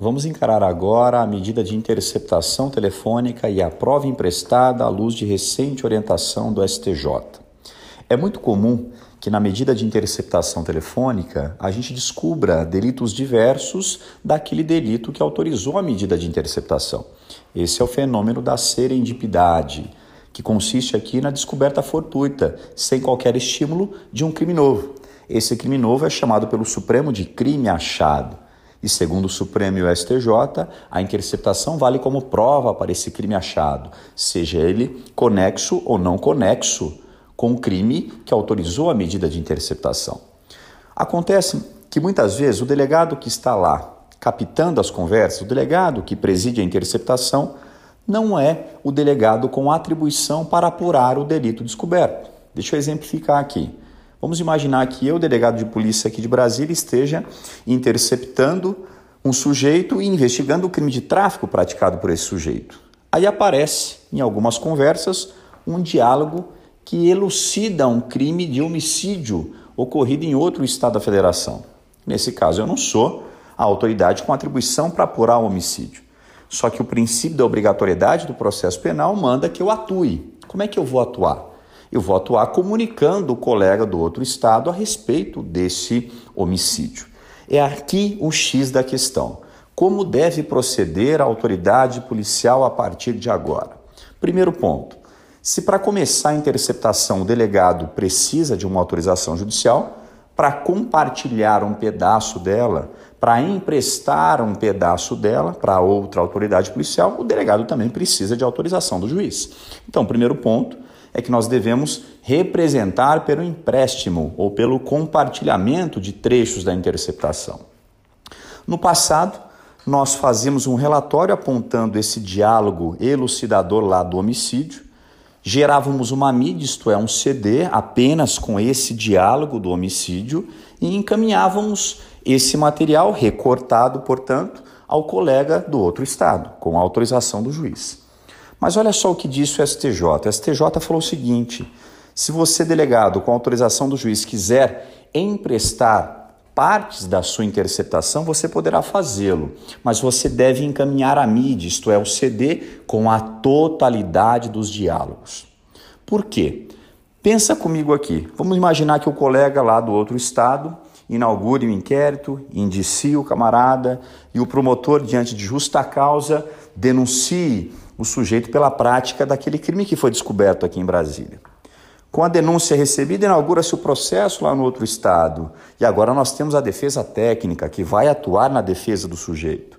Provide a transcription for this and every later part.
Vamos encarar agora a medida de interceptação telefônica e a prova emprestada à luz de recente orientação do STJ. É muito comum que na medida de interceptação telefônica a gente descubra delitos diversos daquele delito que autorizou a medida de interceptação. Esse é o fenômeno da serendipidade, que consiste aqui na descoberta fortuita, sem qualquer estímulo, de um crime novo. Esse crime novo é chamado pelo Supremo de crime achado. E segundo o Supremo e o STJ, a interceptação vale como prova para esse crime achado, seja ele conexo ou não conexo com o crime que autorizou a medida de interceptação. Acontece que muitas vezes o delegado que está lá captando as conversas, o delegado que preside a interceptação, não é o delegado com atribuição para apurar o delito descoberto. Deixa eu exemplificar aqui. Vamos imaginar que eu, delegado de polícia aqui de Brasília, esteja interceptando um sujeito e investigando o crime de tráfico praticado por esse sujeito. Aí aparece, em algumas conversas, um diálogo que elucida um crime de homicídio ocorrido em outro estado da federação. Nesse caso, eu não sou a autoridade com atribuição para apurar o homicídio. Só que o princípio da obrigatoriedade do processo penal manda que eu atue. Como é que eu vou atuar? Eu vou atuar comunicando o colega do outro estado a respeito desse homicídio. É aqui o X da questão. Como deve proceder a autoridade policial a partir de agora? Primeiro ponto: se para começar a interceptação o delegado precisa de uma autorização judicial, para compartilhar um pedaço dela, para emprestar um pedaço dela para outra autoridade policial, o delegado também precisa de autorização do juiz. Então, primeiro ponto, é que nós devemos representar pelo empréstimo ou pelo compartilhamento de trechos da interceptação. No passado, nós fazíamos um relatório apontando esse diálogo elucidador lá do homicídio, gerávamos uma mídia, isto é, um CD, apenas com esse diálogo do homicídio e encaminhávamos esse material recortado, portanto, ao colega do outro estado, com autorização do juiz. Mas olha só o que disse o STJ. O STJ falou o seguinte: se você, delegado, com autorização do juiz, quiser emprestar partes da sua interceptação, você poderá fazê-lo, mas você deve encaminhar a mídia, isto é, o CD, com a totalidade dos diálogos. Por quê? Pensa comigo aqui. Vamos imaginar que o colega lá do outro estado inaugure um inquérito, indicie o camarada e o promotor, diante de justa causa, denuncie o sujeito pela prática daquele crime que foi descoberto aqui em Brasília. Com a denúncia recebida, inaugura-se o processo lá no outro estado. E agora nós temos a defesa técnica, que vai atuar na defesa do sujeito.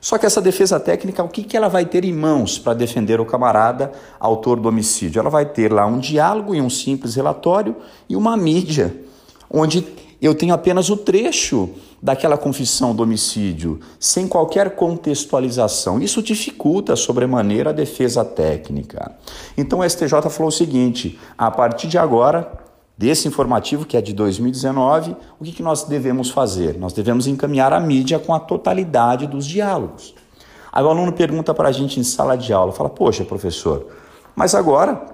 Só que essa defesa técnica, o que, que ela vai ter em mãos para defender o camarada autor do homicídio? Ela vai ter lá um diálogo e um simples relatório e uma mídia, onde eu tenho apenas o trecho daquela confissão do homicídio, sem qualquer contextualização. Isso dificulta sobremaneira a defesa técnica. Então o STJ falou o seguinte: a partir de agora, desse informativo que é de 2019, o que, que nós devemos fazer? Nós devemos encaminhar a mídia com a totalidade dos diálogos. Aí o aluno pergunta para a gente em sala de aula, fala, poxa, professor, mas agora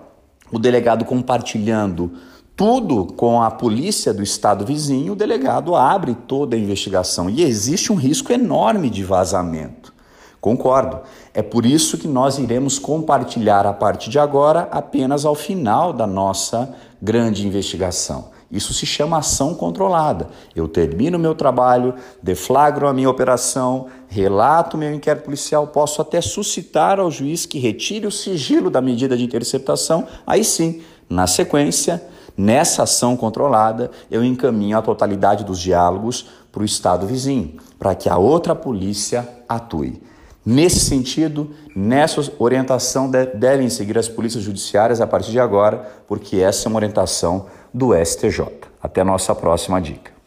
o delegado compartilhando tudo com a polícia do estado vizinho, o delegado abre toda a investigação e existe um risco enorme de vazamento. Concordo. É por isso que nós iremos compartilhar a partir de agora apenas ao final da nossa grande investigação. Isso se chama ação controlada. Eu termino meu trabalho, deflagro a minha operação, relato meu inquérito policial, posso até suscitar ao juiz que retire o sigilo da medida de interceptação. Aí sim, na sequência, Nessa ação controlada, eu encaminho a totalidade dos diálogos para o estado vizinho, para que a outra polícia atue. Nesse sentido, nessa orientação devem seguir as polícias judiciárias a partir de agora, porque essa é uma orientação do STJ. Até a nossa próxima dica.